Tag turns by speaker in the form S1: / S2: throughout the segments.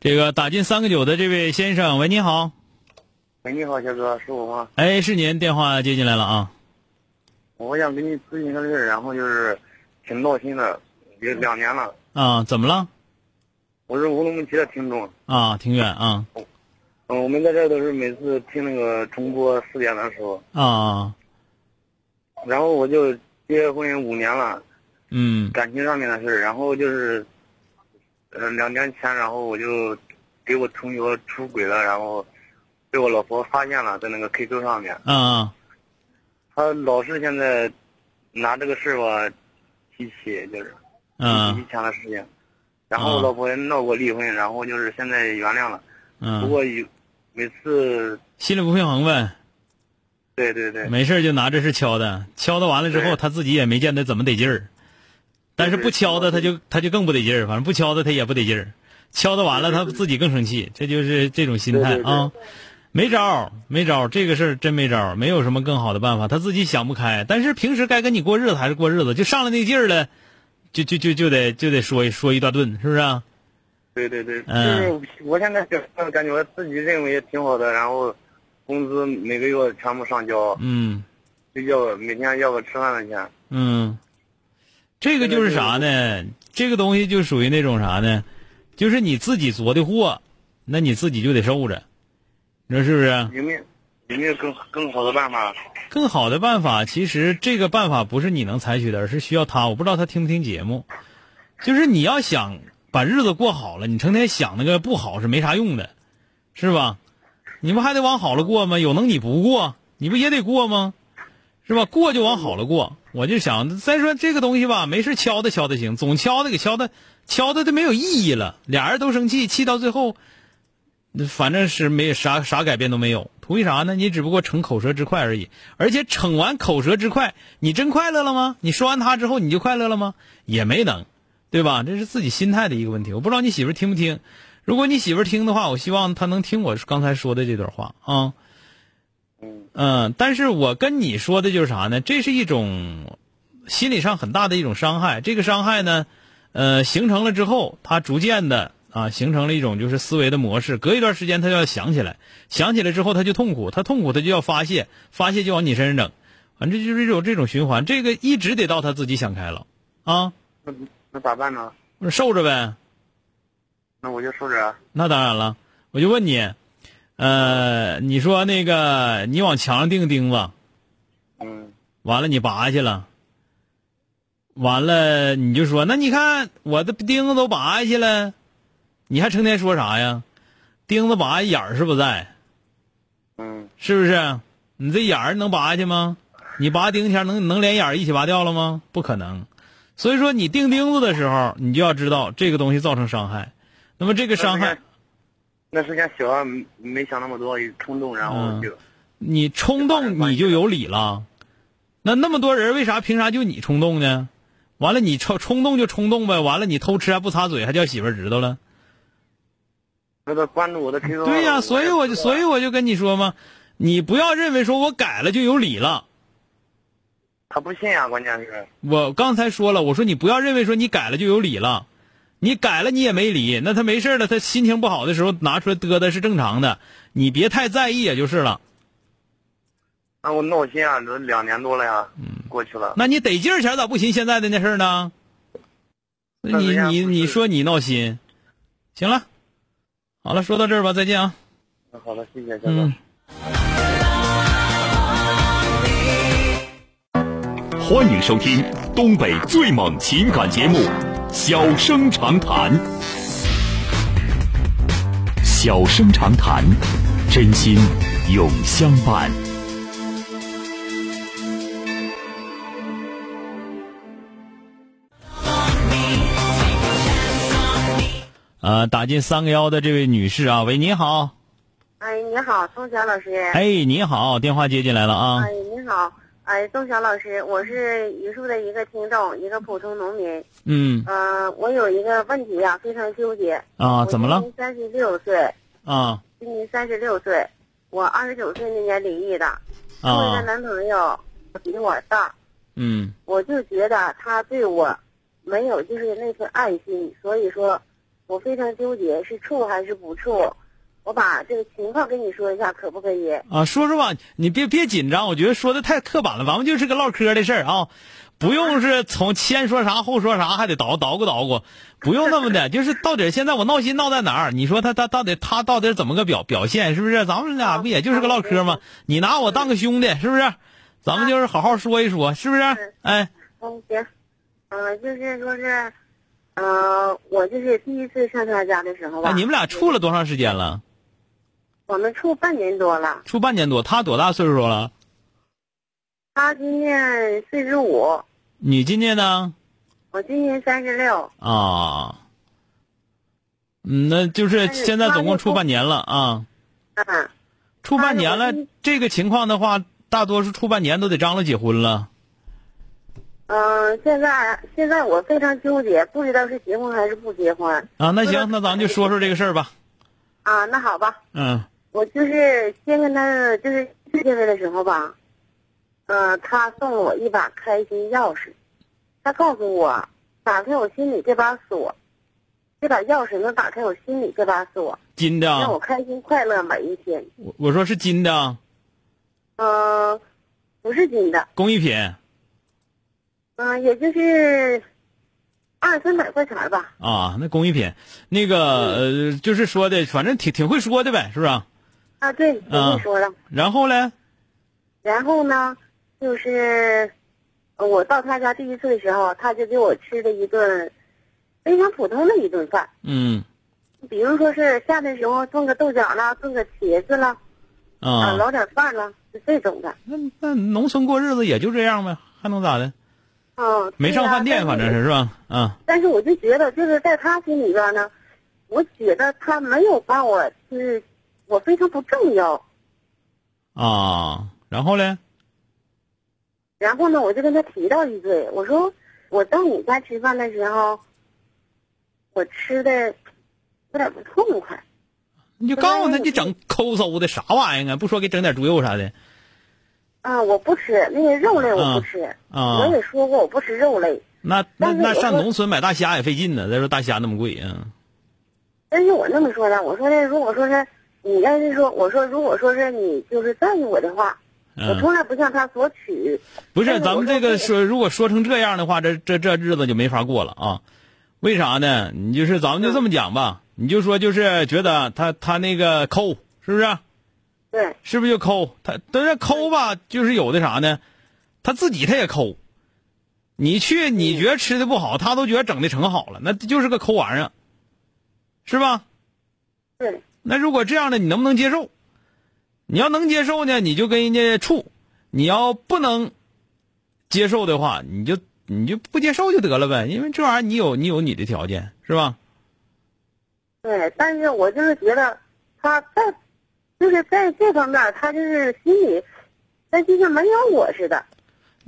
S1: 这个打进三个九的这位先生，喂，你好。
S2: 喂，你好，小哥，是我吗？
S1: 哎，是您，电话接进来了啊。
S2: 我想跟你咨询个事儿，然后就是挺闹心的，有两年了。
S1: 啊，怎么了？
S2: 我是乌鲁木齐的听众。
S1: 啊，挺远啊。
S2: 嗯，我们在这儿都是每次听那个重播四点的时候。
S1: 啊。
S2: 然后我就结婚五年了。
S1: 嗯。
S2: 感情上面的事儿，然后就是。嗯，两年前，然后我就给我同学出轨了，然后被我老婆发现了，在那个 QQ 上面。
S1: 嗯。
S2: 他老是现在拿这个事儿吧提起，就是嗯以前的事情。然后我老婆也闹过离婚，然后就是现在原谅了。
S1: 嗯。
S2: 不过有每次
S1: 心里不平衡呗。
S2: 对对对。
S1: 没事就拿这事敲的，敲的完了之后，他自己也没见得怎么得劲儿。但是不敲他，他就他就更不得劲儿。反正不敲他，他也不得劲儿。敲他完了，他自己更生气。这就是这种心态啊，没招儿，没招儿。这个事儿真没招儿，没有什么更好的办法。他自己想不开。但是平时该跟你过日子还是过日子，就上了那劲儿了，就就就就得就得说一说一大顿，是不是？
S2: 对对对，就是我现在感觉我自己认为也挺好的，然后工资每个月全部上交，
S1: 嗯，
S2: 就要每天要个吃饭的钱，
S1: 嗯。这个就是啥呢？这个东西就属于那种啥呢？就是你自己做的祸，那你自己就得受着，你说是不是？
S2: 有没有有没有更更好的办法？
S1: 更好的办法，其实这个办法不是你能采取的，而是需要他。我不知道他听不听节目。就是你要想把日子过好了，你成天想那个不好是没啥用的，是吧？你不还得往好了过吗？有能你不过，你不也得过吗？是吧？过就往好了过。我就想再说这个东西吧，没事敲的敲的行，总敲的给敲的，敲的都没有意义了。俩人都生气，气到最后，反正是没啥啥改变都没有。图啥呢？你只不过逞口舌之快而已。而且逞完口舌之快，你真快乐了吗？你说完他之后，你就快乐了吗？也没能，对吧？这是自己心态的一个问题。我不知道你媳妇听不听。如果你媳妇听的话，我希望她能听我刚才说的这段话啊。但是我跟你说的就是啥呢？这是一种心理上很大的一种伤害。这个伤害呢，呃，形成了之后，他逐渐的啊，形成了一种就是思维的模式。隔一段时间，他就要想起来，想起来之后，他就痛苦，他痛苦，他就要发泄，发泄就往你身上整，反正就是一种这种循环。这个一直得到他自己想开了啊。
S2: 那那咋办呢？
S1: 受着呗。
S2: 那我就受着。
S1: 那当然了，我就问你。呃，你说那个，你往墙上钉钉子，
S2: 嗯，
S1: 完了你拔下去了，完了你就说，那你看我的钉子都拔下去了，你还成天说啥呀？钉子拔眼儿是不在，
S2: 嗯，
S1: 是不是？你这眼儿能拔下去吗？你拔钉前能能连眼儿一起拔掉了吗？不可能。所以说你钉钉子的时候，你就要知道这个东西造成伤害。那么这个伤害。
S2: 那时间小，没想那么多，冲动，然后就。
S1: 你冲动，你就有理了。那那么多人，为啥凭啥就你冲动呢？完了，你冲冲动就冲动呗。完了，你偷吃还不擦嘴，还叫媳妇知道了。
S2: 那他关注我的听众。
S1: 对呀，所以我就所以我就跟你说嘛，你不要认为说我改了就有理了。
S2: 他不信啊，关键是。
S1: 我刚才说了，我说你不要认为说你改了就有理了。你改了，你也没理，那他没事了，他心情不好的时候拿出来嘚嘚是正常的，你别太在意也就是了。
S2: 那我闹心啊，都两年多了呀，嗯，过去了。
S1: 那你得劲儿前咋不寻现在的那事儿呢？你你你说你闹心，行了，好了，说到这儿吧，再见啊。
S2: 好了，谢谢，嗯。
S3: 欢迎收听东北最猛情感节目《小生长谈》。小生长谈，真心永相伴。
S1: 呃，打进三个幺的这位女士啊，喂，你好。
S4: 哎，你好，宋晓老师。
S1: 哎，你好，电话接进来了啊。
S4: 哎，你好。哎，宋晓老师，我是榆树的一个听众，一个普通农民。
S1: 嗯。
S4: 呃，我有一个问题啊，非常纠结。
S1: 啊，怎么了？
S4: 今年三十六岁。
S1: 啊。
S4: 今年三十六岁，我二十九岁那年离异的。
S1: 啊。
S4: 我的男朋友比我大。
S1: 嗯。
S4: 我就觉得他对我没有就是那份爱心，所以说，我非常纠结，是处还是不处。我把这个情况跟你说一下，可不可以？
S1: 啊，说说吧，你别别紧张，我觉得说的太刻板了，咱们就是个唠嗑的事儿啊，不用是从先说啥后说啥，还得捣捣鼓捣鼓，不用那么的，就是到底现在我闹心闹在哪儿？你说他他到底他到底怎么个表表现？是不是？咱们俩不也就是个唠嗑吗？你拿我当个兄弟，是不是？咱们就是好好说一说，是不是？
S4: 哎，嗯，行，嗯，就是说是，嗯，我就是第一次上他家的时候吧。
S1: 你们俩处了多长时间了？
S4: 我们处半年多了，
S1: 处半年多，他多大岁数了？
S4: 他今年四十五。
S1: 你今年呢？
S4: 我今年三十六。
S1: 啊，嗯，那就是现在总共处半年了啊。
S4: 嗯。
S1: 处半年了，这个情况的话，大多数处半年都得张罗结婚了。
S4: 嗯，现在现在我非常纠结，不知道是结婚还是不结婚。
S1: 啊，那行，那咱就说说这个事儿吧。
S4: 啊，那好吧。
S1: 嗯。
S4: 我就是先跟他就是见面的时候吧，嗯，他送了我一把开心钥匙，他告诉我，打开我心里这把锁，这把钥匙能打开我心里这把锁，
S1: 金的，
S4: 让我开心快乐每一天。
S1: 我我说是金的，
S4: 嗯，不是金的，
S1: 工艺品，
S4: 嗯，也就是二三百块钱吧。
S1: 啊，那工艺品，那个呃，就是说的，反正挺挺会说的呗，是不是？
S4: 啊，对，跟你说了。
S1: 然后呢？
S4: 然后呢，就是我到他家第一次的时候，他就给我吃了一顿非常普通的一顿饭。
S1: 嗯。
S4: 比如说是下的时候炖个豆角啦，炖个茄子啦，啊，捞点饭啦，就这种的。
S1: 那那农村过日子也就这样呗，还能咋的？
S4: 啊。
S1: 没上饭店，反正是是吧？啊。
S4: 但是我就觉得，就是在他心里边呢，我觉得他没有把我就是。我非常不重要，
S1: 啊，然后呢？
S4: 然后呢，我就跟他提到一嘴，我说我到你家吃饭的时候，我吃的有点不痛快。
S1: 你就告诉他，你整抠搜的啥玩意儿啊？不说给整点猪肉啥的。
S4: 啊，我不吃那些肉类，我不吃。
S1: 啊。
S4: 我也说过，我不吃肉类。
S1: 那那那上农村买大虾也费劲呢。再说大虾那么贵啊。
S4: 但是我那么说的，我说的，如果说是。你要是说，我说如果说是你就是在意我的话，我从来不向他索取。
S1: 不是，咱们这个说，如果说成这样的话，这这这日子就没法过了啊？为啥呢？你就是咱们就这么讲吧，你就说就是觉得他他那个抠，是不是？
S4: 对。
S1: 是不是就抠？他但是抠吧，就是有的啥呢？他自己他也抠。你去，你觉得吃的不好，他都觉得整的成好了，那就是个抠玩意儿，是吧？
S4: 对。
S1: 那如果这样的，你能不能接受？你要能接受呢，你就跟人家处；你要不能接受的话，你就你就不接受就得了呗。因为这玩意儿，你有你有你的条件，是吧？
S4: 对，但是我就是觉得他在，就是在这方面，他就是心里，他就像没有我似的。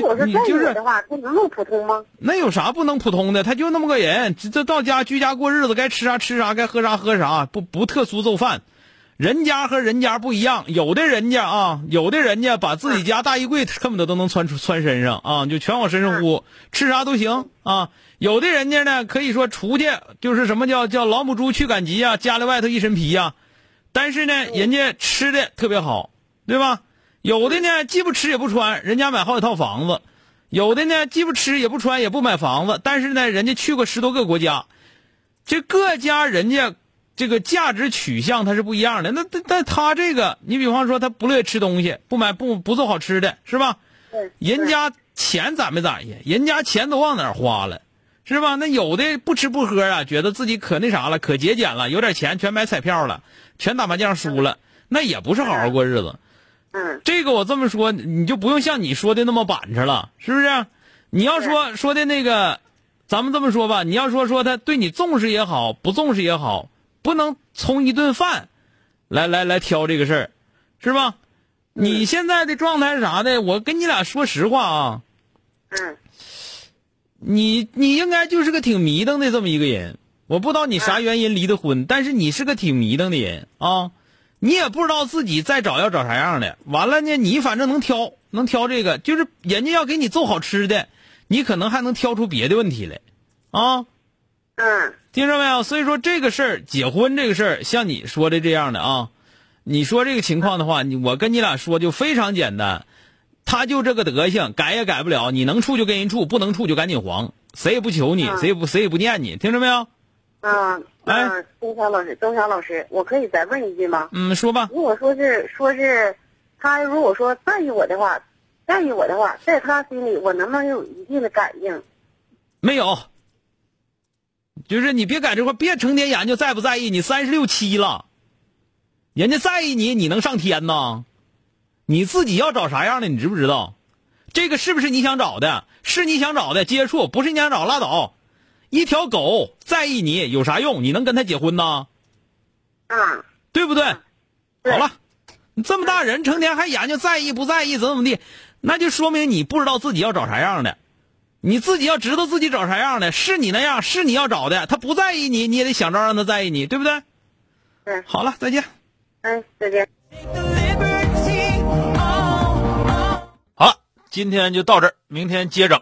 S1: 你
S4: 你
S1: 就是
S4: 的话，他能够普通吗？
S1: 那有啥不能普通的？他就那么个人，这到家居家过日子，该吃啥吃啥，该喝啥喝啥，不不特殊做饭。人家和人家不一样，有的人家啊，有的人家把自己家大衣柜恨不得都能穿出穿身上啊，就全往身上呼，吃啥都行啊。有的人家呢，可以说出去就是什么叫叫老母猪去赶集啊，家里外头一身皮呀，但是呢，人家吃的特别好，对吧？有的呢，既不吃也不穿，人家买好几套房子；有的呢，既不吃也不穿也不买房子，但是呢，人家去过十多个国家。这各家人家这个价值取向它是不一样的。那但但他这个，你比方说他不乐意吃东西，不买不不做好吃的，是吧？人家钱攒没攒下，人家钱都往哪儿花了，是吧？那有的不吃不喝啊，觉得自己可那啥了，可节俭了，有点钱全买彩票了，全打麻将输了，那也不是好好过日子。
S4: 嗯，
S1: 这个我这么说，你就不用像你说的那么板着了，是不是？你要说说的那个，咱们这么说吧，你要说说他对你重视也好，不重视也好，不能从一顿饭来来来挑这个事儿，是吧？你现在的状态是啥的？我跟你俩说实话
S4: 啊，嗯，
S1: 你你应该就是个挺迷瞪的这么一个人，我不知道你啥原因离的婚，但是你是个挺迷瞪的人啊。你也不知道自己再找要找啥样的，完了呢，你反正能挑，能挑这个，就是人家要给你做好吃的，你可能还能挑出别的问题来，啊，
S4: 嗯，
S1: 听着没有？所以说这个事儿，结婚这个事儿，像你说的这样的啊，你说这个情况的话，你我跟你俩说就非常简单，他就这个德行，改也改不了，你能处就跟人处，不能处就赶紧黄，谁也不求你，谁也不谁也不念你，听着没有？
S4: 嗯。嗯，东强老师，东强老师，我可以再问一句吗？
S1: 嗯，说吧。
S4: 如果说是说是，他如果说在意我的话，在意我的话，在他心里，我能不能有一定的感应？
S1: 没有。就是你别在这块别成天研究在不在意你三十六七了，人家在意你，你能上天呐？你自己要找啥样的，你知不知道？这个是不是你想找的？是你想找的接触，不是你想找拉倒。一条狗在意你有啥用？你能跟他结婚
S4: 呐？啊，
S1: 对不对？好了，你这么大人，成天还研究在意不在意，怎么怎么地，那就说明你不知道自己要找啥样的。你自己要知道自己找啥样的，是你那样，是你要找的。他不在意你，你也得想招让他在意你，对不对？
S4: 嗯。
S1: 好了，再见。
S4: 哎，再见。
S1: 好了，今天就到这儿，明天接整。